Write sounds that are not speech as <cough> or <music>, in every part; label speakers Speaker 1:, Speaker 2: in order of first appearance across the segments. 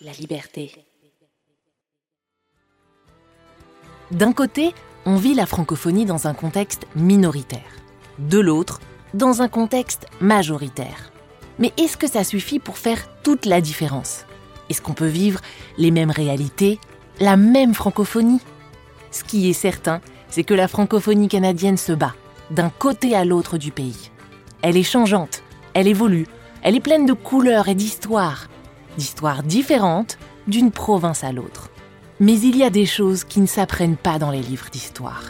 Speaker 1: la liberté. D'un côté, on vit la francophonie dans un contexte minoritaire. De l'autre, dans un contexte majoritaire. Mais est-ce que ça suffit pour faire toute la différence? Est-ce qu'on peut vivre les mêmes réalités, la même francophonie? Ce qui est certain, c'est que la francophonie canadienne se bat, d'un côté à l'autre du pays. Elle est changeante, elle évolue, elle est pleine de couleurs et d'histoires, d'histoires différentes d'une province à l'autre. Mais il y a des choses qui ne s'apprennent pas dans les livres d'histoire.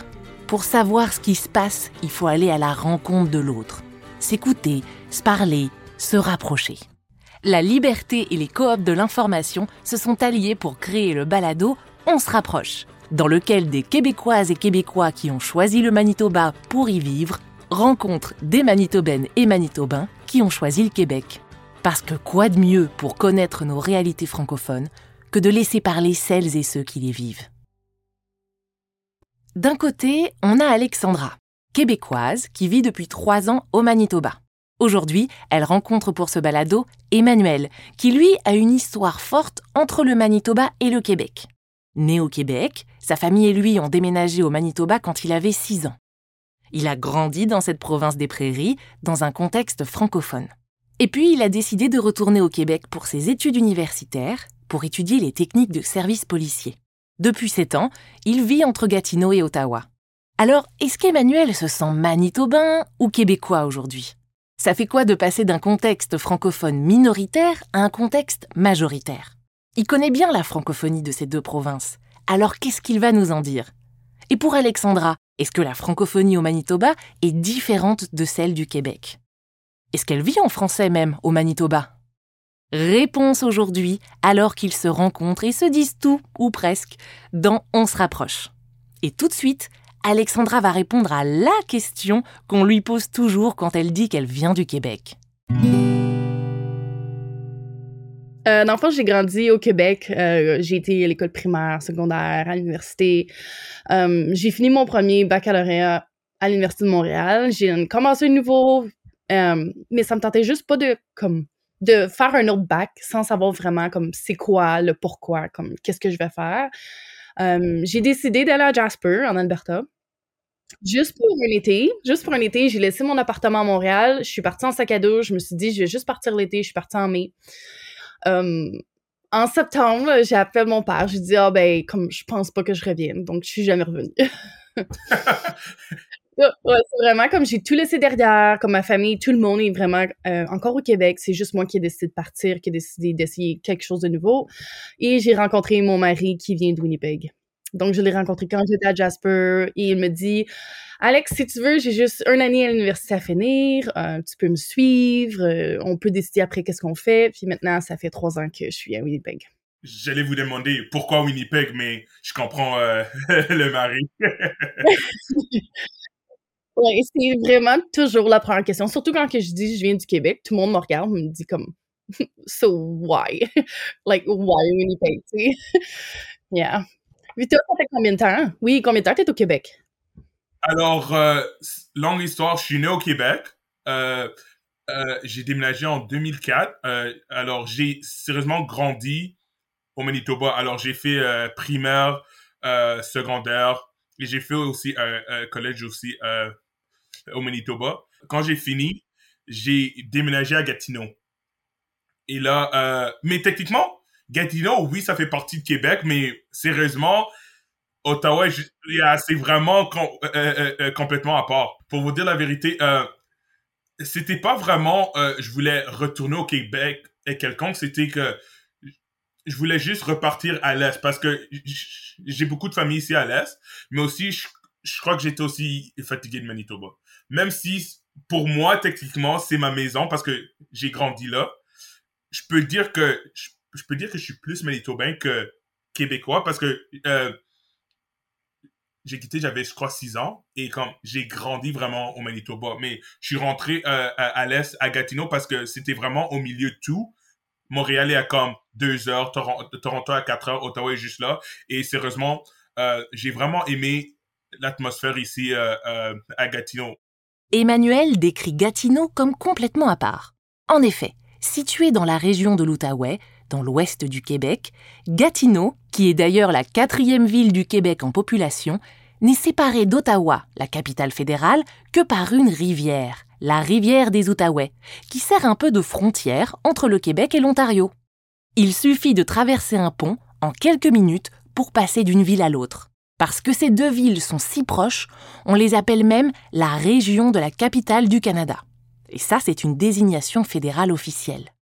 Speaker 1: Pour savoir ce qui se passe, il faut aller à la rencontre de l'autre, s'écouter, se parler, se rapprocher. La liberté et les coops de l'information se sont alliés pour créer le balado On se rapproche, dans lequel des Québécoises et Québécois qui ont choisi le Manitoba pour y vivre rencontrent des Manitobaines et Manitobains qui ont choisi le Québec. Parce que quoi de mieux pour connaître nos réalités francophones que de laisser parler celles et ceux qui les vivent? D'un côté, on a Alexandra, québécoise qui vit depuis trois ans au Manitoba. Aujourd'hui, elle rencontre pour ce balado Emmanuel, qui lui a une histoire forte entre le Manitoba et le Québec. Né au Québec, sa famille et lui ont déménagé au Manitoba quand il avait 6 ans. Il a grandi dans cette province des prairies, dans un contexte francophone. Et puis, il a décidé de retourner au Québec pour ses études universitaires, pour étudier les techniques de service policier. Depuis 7 ans, il vit entre Gatineau et Ottawa. Alors, est-ce qu'Emmanuel se sent manitobain ou québécois aujourd'hui? Ça fait quoi de passer d'un contexte francophone minoritaire à un contexte majoritaire? Il connaît bien la francophonie de ces deux provinces. Alors qu'est-ce qu'il va nous en dire? Et pour Alexandra, est-ce que la francophonie au Manitoba est différente de celle du Québec? Est-ce qu'elle vit en français même au Manitoba? Réponse aujourd'hui, alors qu'ils se rencontrent et se disent tout, ou presque, dans On se rapproche. Et tout de suite, Alexandra va répondre à la question qu'on lui pose toujours quand elle dit qu'elle vient du Québec.
Speaker 2: Euh, j'ai grandi au Québec. Euh, j'ai été à l'école primaire, secondaire, à l'université. Euh, j'ai fini mon premier baccalauréat à l'Université de Montréal. J'ai commencé un nouveau, euh, mais ça me tentait juste pas de comme de faire un autre bac sans savoir vraiment comme c'est quoi, le pourquoi, comme qu'est-ce que je vais faire. Euh, j'ai décidé d'aller à Jasper, en Alberta. Juste pour un été, juste pour un été, j'ai laissé mon appartement à Montréal. Je suis partie en sac à dos. Je me suis dit, je vais juste partir l'été. Je suis partie en mai. Euh, en septembre, j'ai appelé mon père. J'ai dit, ah ben, comme je pense pas que je revienne. Donc, je suis jamais revenue. <laughs> <laughs> Ouais, c'est vraiment comme j'ai tout laissé derrière, comme ma famille, tout le monde est vraiment euh, encore au Québec. C'est juste moi qui ai décidé de partir, qui ai décidé d'essayer quelque chose de nouveau. Et j'ai rencontré mon mari qui vient de Winnipeg. Donc, je l'ai rencontré quand j'étais à Jasper et il me dit Alex, si tu veux, j'ai juste un année à l'université à finir, euh, tu peux me suivre, euh, on peut décider après qu'est-ce qu'on fait. Puis maintenant, ça fait trois ans que je suis à Winnipeg.
Speaker 3: J'allais vous demander pourquoi Winnipeg, mais je comprends <laughs> le mari. <laughs>
Speaker 2: Ouais, c'est vraiment toujours la première question. Surtout quand que je dis je viens du Québec, tout le monde me regarde, me dit comme <laughs> So why? <laughs> like why Winnipeg, tu sais? <laughs> yeah. Victor, ça fait combien de temps? Oui, combien de temps t'es au Québec?
Speaker 3: Alors, euh, longue histoire, je suis né au Québec. Euh, euh, j'ai déménagé en 2004. Euh, alors, j'ai sérieusement grandi au Manitoba. Alors, j'ai fait primaire, secondaire, et j'ai fait aussi un collège aussi au Manitoba. Quand j'ai fini, j'ai déménagé à Gatineau. Et là, euh, mais techniquement, Gatineau, oui, ça fait partie de Québec, mais sérieusement, Ottawa, c'est vraiment euh, euh, complètement à part. Pour vous dire la vérité, c'était pas vraiment, je voulais retourner au Québec et quelconque, c'était que je voulais juste repartir à l'Est parce que j'ai beaucoup de familles ici à l'Est, mais aussi, je crois que j'étais aussi fatigué de Manitoba même si pour moi, techniquement, c'est ma maison parce que j'ai grandi là, je peux dire que je, peux dire que je suis plus manitobain que québécois parce que euh, j'ai quitté, j'avais, je crois, 6 ans et comme j'ai grandi vraiment au Manitoba. Mais je suis rentré euh, à, l'Est, à Gatineau, parce que c'était vraiment au milieu de tout. Montréal est à comme 2 heures, Toronto, à 4 heures, Ottawa est juste là. Et sérieusement, euh, j'ai vraiment aimé l'atmosphère ici à Gatineau.
Speaker 1: Emmanuel décrit Gatineau comme complètement à part. En effet, situé dans la région de l'Outaouais, dans l'ouest du Québec, Gatineau, qui est d'ailleurs la quatrième ville du Québec en population, n'est séparée d'Ottawa, la capitale fédérale, que par une rivière, la rivière des Outaouais, qui sert un peu de frontière entre le Québec et l'Ontario. Il suffit de traverser un pont en quelques minutes pour passer d'une ville à l'autre. Parce que ces deux villes sont si proches, on les appelle même la région de la capitale du Canada. Et ça, c'est une désignation fédérale officielle.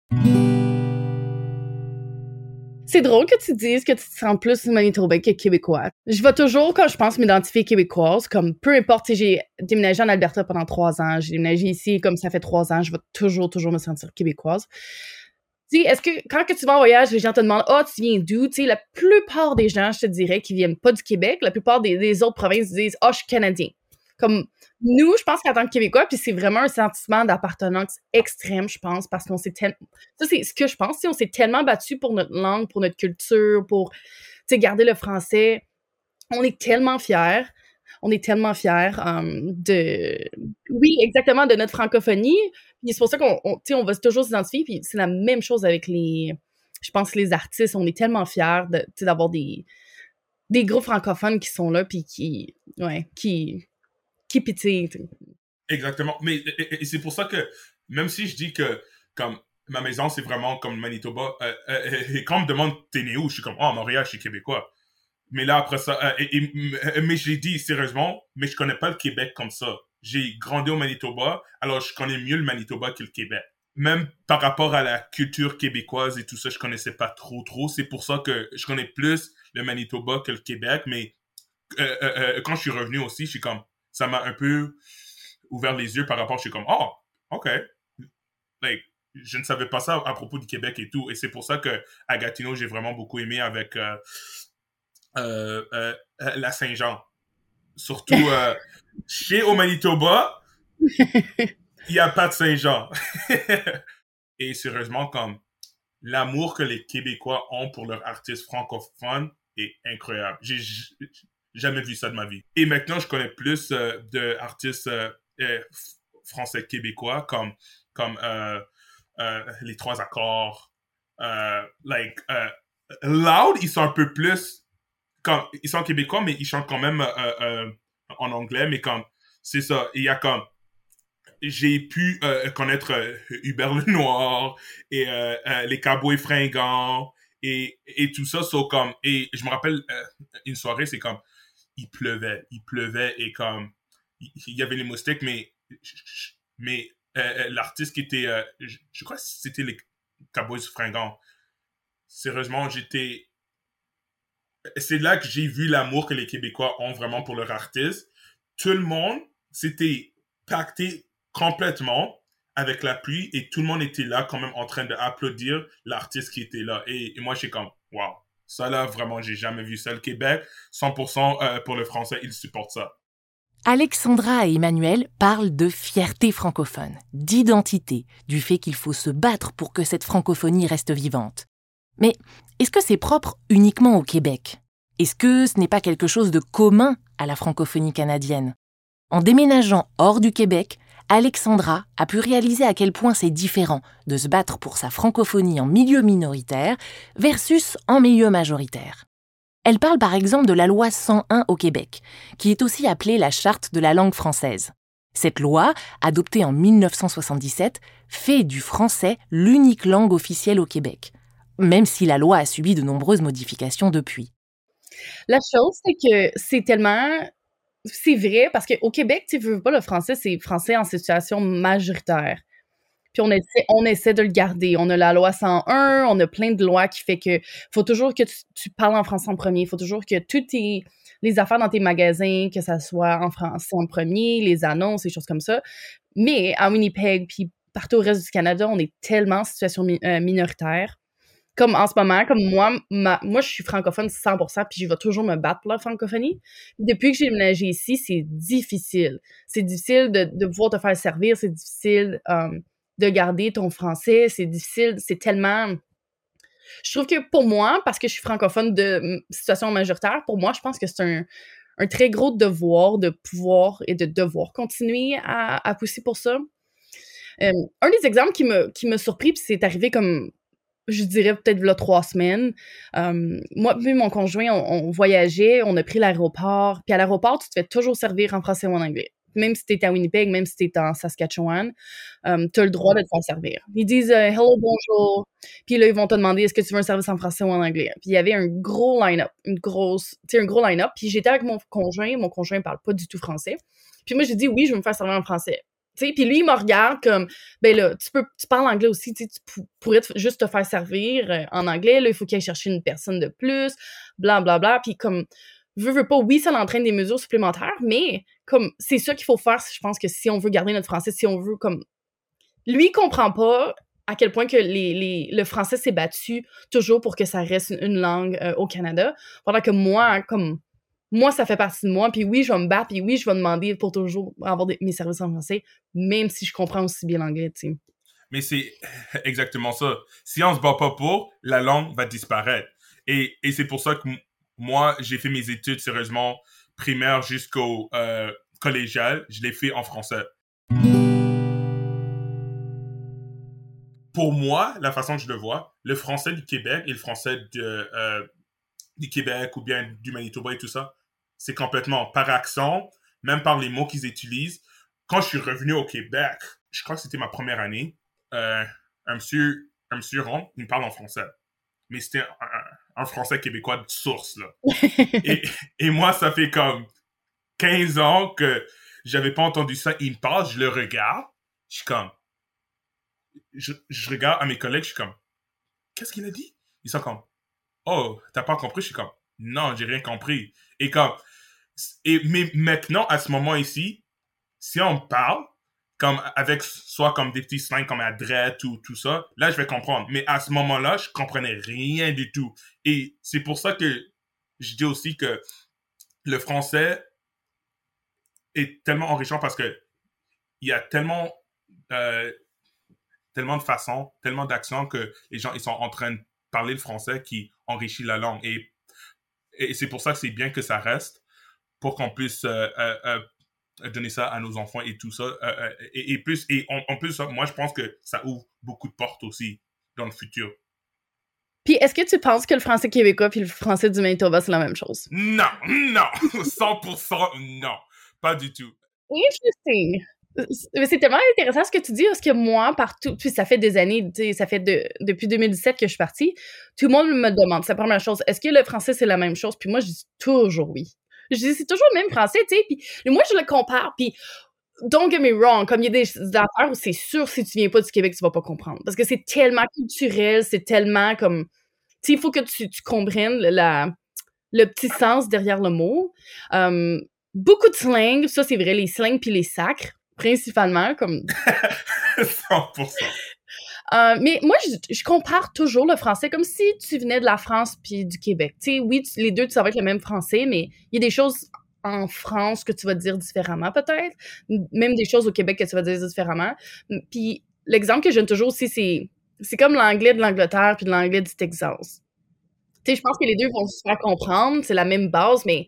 Speaker 2: C'est drôle que tu dises que tu te sens plus manitobain que québécois. Je vais toujours, quand je pense, m'identifier québécoise, comme peu importe si j'ai déménagé en Alberta pendant trois ans, j'ai déménagé ici comme ça fait trois ans, je vais toujours, toujours me sentir québécoise. Sais, est-ce que quand que tu vas en voyage, les gens te demandent Ah, oh, tu viens d'où? Tu sais, la plupart des gens, je te dirais, qui viennent pas du Québec, la plupart des, autres provinces disent oh, je suis Canadien. Comme nous, je pense qu'en tant que Québécois, puis c'est vraiment un sentiment d'appartenance extrême, je pense, parce qu'on s'est tellement. Ça, c'est ce que je pense. On s'est tellement battu pour notre langue, pour notre culture, pour garder le français. On est tellement fiers. On est tellement fiers um, de. Oui, exactement, de notre francophonie. C'est pour ça qu'on on, va toujours s'identifier. Puis c'est la même chose avec les. Je pense les artistes, on est tellement fiers d'avoir des, des groupes francophones qui sont là, puis qui. Ouais, qui it
Speaker 3: Exactement. Mais c'est pour ça que même si je dis que comme ma maison c'est vraiment comme Manitoba, euh, euh, et quand on me demande t'es né où, je suis comme oh Montréal, je suis québécois. Mais là après ça, euh, mais j'ai dit sérieusement, mais je connais pas le Québec comme ça. J'ai grandi au Manitoba, alors je connais mieux le Manitoba que le Québec. Même par rapport à la culture québécoise et tout ça, je connaissais pas trop trop. C'est pour ça que je connais plus le Manitoba que le Québec. Mais quand je suis revenu aussi, je suis comme ça m'a un peu ouvert les yeux par rapport, je suis comme, oh, ok. Like, je ne savais pas ça à propos du Québec et tout. Et c'est pour ça que à Gatineau, j'ai vraiment beaucoup aimé avec euh, euh, euh, la Saint-Jean. Surtout chez au Manitoba, il n'y a pas de Saint-Jean. <laughs> et sérieusement, comme l'amour que les Québécois ont pour leurs artistes francophones est incroyable. J'ai jamais vu ça de ma vie. Et maintenant, je connais plus euh, d'artistes euh, euh, français québécois comme, comme Les Trois Accords. like, Loud, ils sont un peu plus. Comme, ils sont québécois, mais ils chantent quand même en anglais. Mais comme, c'est ça. Il y a comme j'ai pu connaître Hubert Lenoir et les Cowboys fringants et, et tout ça. So, comme, et je me rappelle une soirée, c'est comme il pleuvait. Il pleuvait et comme, il y avait les moustiques, mais, mais euh, euh, l'artiste qui était, euh, je, crois c'était les Cowboys fringants. Sérieusement, j'étais. C'est là que j'ai vu l'amour que les Québécois ont vraiment pour leur artiste. Tout le monde s'était pacté complètement avec la pluie et tout le monde était là quand même en train d'applaudir l'artiste qui était là. Et, et moi, j'ai comme, waouh, ça, là, vraiment, j'ai jamais vu ça. Le Québec, 100% euh, pour le français, ils supportent ça.
Speaker 1: Alexandra et Emmanuel parlent de fierté francophone, d'identité, du fait qu'il faut se battre pour que cette francophonie reste vivante. Mais est-ce que c'est propre uniquement au Québec? Est-ce que ce n'est pas quelque chose de commun à la francophonie canadienne? En déménageant hors du Québec, Alexandra a pu réaliser à quel point c'est différent de se battre pour sa francophonie en milieu minoritaire versus en milieu majoritaire. Elle parle par exemple de la loi 101 au Québec, qui est aussi appelée la charte de la langue française. Cette loi, adoptée en 1977, fait du français l'unique langue officielle au Québec, même si la loi a subi de nombreuses modifications depuis.
Speaker 2: La chose, c'est que c'est tellement c'est vrai parce qu'au Québec, tu veux pas le français, c'est français en situation majoritaire. Puis on essaie, on essaie de le garder. On a la loi 101, on a plein de lois qui fait que faut toujours que tu, parles en français en premier. Faut toujours que toutes les affaires dans tes magasins, que ça soit en français en premier, les annonces, les choses comme ça. Mais à Winnipeg, puis partout au reste du Canada, on est tellement en situation euh, minoritaire comme en ce moment, comme moi, moi, je suis francophone 100%, puis je vais toujours me battre pour la francophonie. Depuis que j'ai déménagé ici, c'est difficile. C'est difficile de, de, pouvoir te faire servir, c'est difficile um, de garder ton français, c'est difficile, c'est tellement... Je trouve que pour moi, parce que je suis francophone de situation majoritaire, pour moi, je pense que c'est un, un, très gros devoir de pouvoir et de devoir continuer à, à pousser pour ça. Um, un des exemples qui me, qui me surpris, puis c'est arrivé comme je dirais peut-être là trois semaines. Euh, moi puis mon conjoint, on, voyageait, on a pris l'aéroport. Puis à l'aéroport, tu te fais toujours servir en français ou en anglais. Même si t'es à Winnipeg, même si t'es en Saskatchewan, euh, tu as le droit de te faire servir. Ils disent euh, hello, bonjour. Puis là, ils vont te demander est-ce que tu veux un service en français ou en anglais? Puis il y avait un gros line-up, une grosse, tu sais, un gros line-up. Puis j'étais avec mon conjoint, mon conjoint parle pas du tout français. Puis moi, j'ai dit oui, je veux me faire servir en français puis lui, il me regarde comme, ben là, tu peux, tu parles anglais aussi, tu pourrais juste te faire servir euh, en anglais, là, il faut qu'il aille chercher une personne de plus, bla bla bla, puis comme, veux, veux pas, oui, ça l'entraîne des mesures supplémentaires, mais comme, c'est ça qu'il faut faire, je pense que si on veut garder notre français, si on veut, comme, lui, il comprend pas à quel point que les, les, le français s'est battu toujours pour que ça reste une, langue euh, au Canada, pendant que moi, comme, moi, ça fait partie de moi. Puis oui, je vais me battre. Puis oui, je vais demander pour toujours avoir mes services en français, même si je comprends aussi bien l'anglais, tu sais.
Speaker 3: Mais c'est <laughs> exactement ça. Si on se bat pas pour, la langue va disparaître. Et, et c'est pour ça que moi, j'ai fait mes études sérieusement primaire jusqu'au euh, collégial. Je l'ai fait en français. Pour moi, la façon que je le vois, le français du Québec et le français euh, du Québec ou bien du Manitoba et tout ça, c'est complètement par accent, même par les mots qu'ils utilisent. Quand je suis revenu au Québec, je crois que c'était ma première année, euh, un monsieur, un monsieur rond, il me parle en français. Mais c'était un, français québécois de source, là. <laughs> et, et, moi, ça fait comme 15 ans que j'avais pas entendu ça. Il me parle, je le regarde, je suis comme... Je, je regarde à mes collègues, je suis comme... Qu'est-ce qu'il a dit? Ils sont comme... Oh, t'as pas compris? Je suis comme, non, j'ai rien compris. Et comme, et, mais maintenant, à ce moment ici, si on parle, comme avec soit comme des petits slangs comme adresse ou tout ça, là, je vais comprendre. Mais à ce moment-là, je comprenais rien du tout. Et c'est pour ça que je dis aussi que le français est tellement enrichissant parce que il y a tellement, euh, tellement de façons, tellement d'accents que les gens, ils sont en train de parler le français qui enrichit la langue. Et, et c'est pour ça que c'est bien que ça reste, pour qu'on puisse euh, euh, euh, donner ça à nos enfants et tout ça. Et, plus, et en, plus, moi, je pense que ça ouvre beaucoup de portes aussi dans le futur.
Speaker 2: Puis, est-ce que tu penses que le français québécois puis le français du Manitoba, c'est la même chose?
Speaker 3: Non, non, <laughs> 100% non, pas du tout.
Speaker 2: Interesting c'est tellement intéressant ce que tu dis, parce que moi, partout, puis ça fait des années, ça fait de, depuis 2017 que je suis partie, tout le monde me demande, c'est la première chose, est-ce que le français c'est la même chose? Puis moi, je dis toujours oui. Je dis, c'est toujours le même français, tu sais, puis moi, je le compare, puis don't get me wrong, comme il y a des, affaires où c'est sûr, si tu viens pas du Québec, tu vas pas comprendre. Parce que c'est tellement culturel, c'est tellement comme, tu sais, il faut que tu, comprennes le petit sens derrière le mot. Um, beaucoup de slang, ça c'est vrai, les slangs puis les sacres principalement, comme... <laughs>
Speaker 3: 100%.
Speaker 2: Euh, mais moi, je, compare toujours le français comme si tu venais de la France puis du Québec. Tu sais, oui, les deux, tu savais être le même français, mais il y a des choses en France que tu vas dire différemment, peut-être. Même des choses au Québec que tu vas dire différemment. Puis l'exemple que je donne toujours aussi, c'est c'est comme l'anglais de l'Angleterre puis de l'anglais du Texas. Tu sais, je pense que les deux vont se faire comprendre, c'est la même base, mais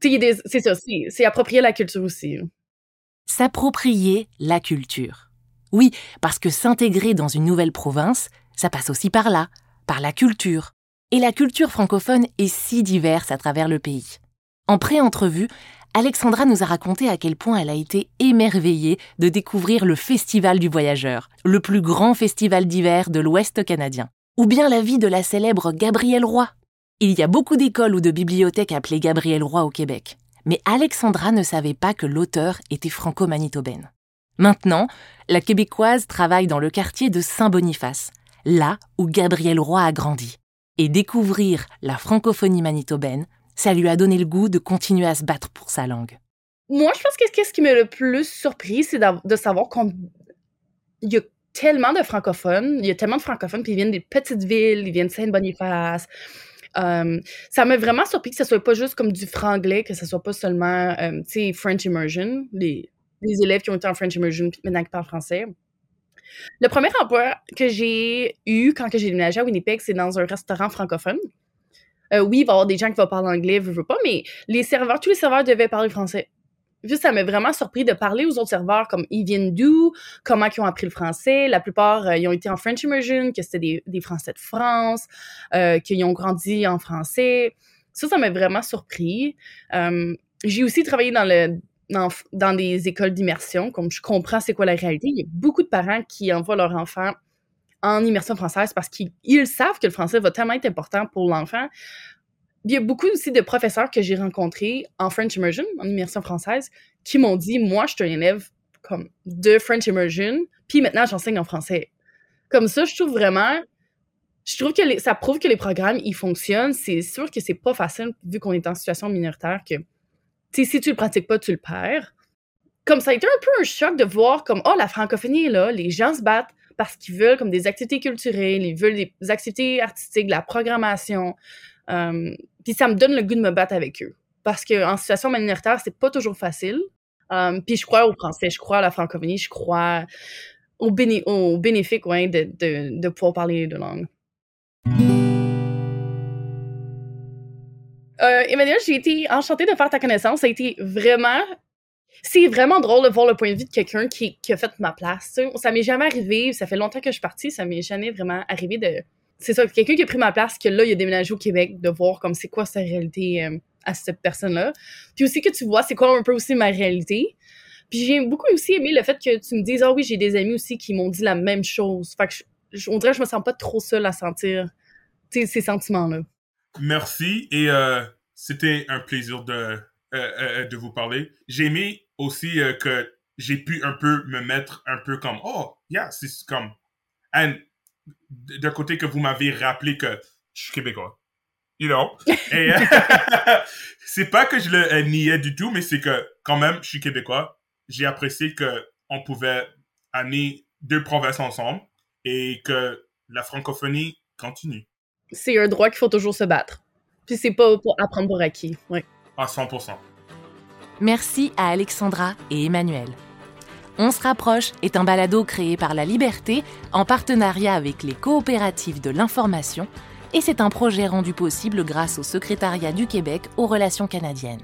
Speaker 2: tu sais, c'est ça, c'est approprier la culture aussi
Speaker 1: s'approprier la culture. Oui, parce que s'intégrer dans une nouvelle province, ça passe aussi par là, par la culture. Et la culture francophone est si diverse à travers le pays. En pré-entrevue, Alexandra nous a raconté à quel point elle a été émerveillée de découvrir le Festival du Voyageur, le plus grand festival d'hiver de l'Ouest canadien, ou bien la vie de la célèbre Gabrielle Roy. Il y a beaucoup d'écoles ou de bibliothèques appelées Gabrielle Roy au Québec mais Alexandra ne savait pas que l'auteur était franco-manitobaine. Maintenant, la québécoise travaille dans le quartier de Saint-Boniface, là où Gabriel Roy a grandi. Et découvrir la francophonie manitobaine, ça lui a donné le goût de continuer à se battre pour sa langue.
Speaker 2: Moi, je pense que ce qui m'a le plus surpris, c'est de savoir qu'il y a tellement de francophones, il y a tellement de francophones, puis ils viennent des petites villes, ils viennent de Saint-Boniface, euh, ça m'a vraiment surpris que ce soit pas juste comme du franglais, que ce soit pas seulement, euh, tu sais, French Immersion, les, élèves qui ont été en French Immersion maintenant qui parlent français. Le premier emploi que j'ai eu quand j'ai déménagé à Winnipeg, c'est dans un restaurant francophone. Euh, oui, il va y avoir des gens qui vont parler anglais, veux, veux pas, mais les serveurs, tous les serveurs devaient parler français. Juste ça m'a vraiment surpris de parler aux autres serveurs comme ils viennent d'où, comment ils ont appris le français. La plupart, euh, ils ont été en French Immersion, que c'était des, des, Français de France, euh, qu'ils ont grandi en français. Ça, ça m'a vraiment surpris. Euh, j'ai aussi travaillé dans le dans, dans des écoles d'immersion, comme je comprends c'est quoi la réalité. Il y a beaucoup de parents qui envoient leurs enfants en immersion française parce qu'ils savent que le français va tellement être important pour l'enfant. Il y a beaucoup aussi de professeurs que j'ai rencontrés en French Immersion, en immersion française, qui m'ont dit Moi, je suis un élève comme de French Immersion, puis maintenant j'enseigne en français. Comme ça, je trouve vraiment. Je trouve que ça prouve que les programmes, ils fonctionnent. C'est sûr que c'est pas facile, vu qu'on est en situation minoritaire, que si tu le pratiques pas, tu le perds. Comme ça a été un peu un choc de voir comme, oh, la francophonie est là, les gens se battent parce qu'ils veulent comme des activités culturelles, ils veulent des activités artistiques, de la programmation. Euh, puis ça me donne le goût de me battre avec eux. Parce qu'en situation minoritaire, c'est pas toujours facile. Um, puis je crois au français, je crois à la francophonie, je crois au, béné au bénéfique ouais, de, de, de, pouvoir parler de langue. Euh, Emmanuel, j'ai été enchantée de faire ta connaissance. Ça a été vraiment c'est vraiment drôle de voir le point de vue de quelqu'un qui, qui, a fait ma place. Ça m'est jamais arrivé, ça fait longtemps que je suis partie, ça m'est jamais vraiment arrivé de. C'est ça, quelqu'un qui a pris ma place, que là, il a déménagé au Québec, de voir comme c'est quoi sa réalité euh, à cette personne-là. Puis aussi que tu vois c'est quoi un peu aussi ma réalité. Puis j'ai beaucoup aussi aimé le fait que tu me dises, ah oui, j'ai des amis aussi qui m'ont dit la même chose. Fait que je, on dirait que je me sens pas trop seule à sentir ces sentiments-là.
Speaker 3: Merci et euh, c'était un plaisir de, euh, de vous parler. J'ai aimé aussi que j'ai pu un peu me mettre un peu comme oh yeah c'est comme and d'un côté que vous m'avez rappelé que je suis québécois. You know? <laughs> Et <laughs> c'est pas que je le euh, niais du tout mais c'est que quand même je suis québécois. J'ai apprécié que on pouvait amener deux provinces ensemble et que la francophonie continue.
Speaker 2: C'est un droit qu'il faut toujours se battre. Puis c'est pas pour apprendre pour acquis ouais.
Speaker 3: À 100%
Speaker 1: Merci à Alexandra et Emmanuel. On se rapproche est un balado créé par La Liberté en partenariat avec les coopératives de l'information et c'est un projet rendu possible grâce au secrétariat du Québec aux relations canadiennes.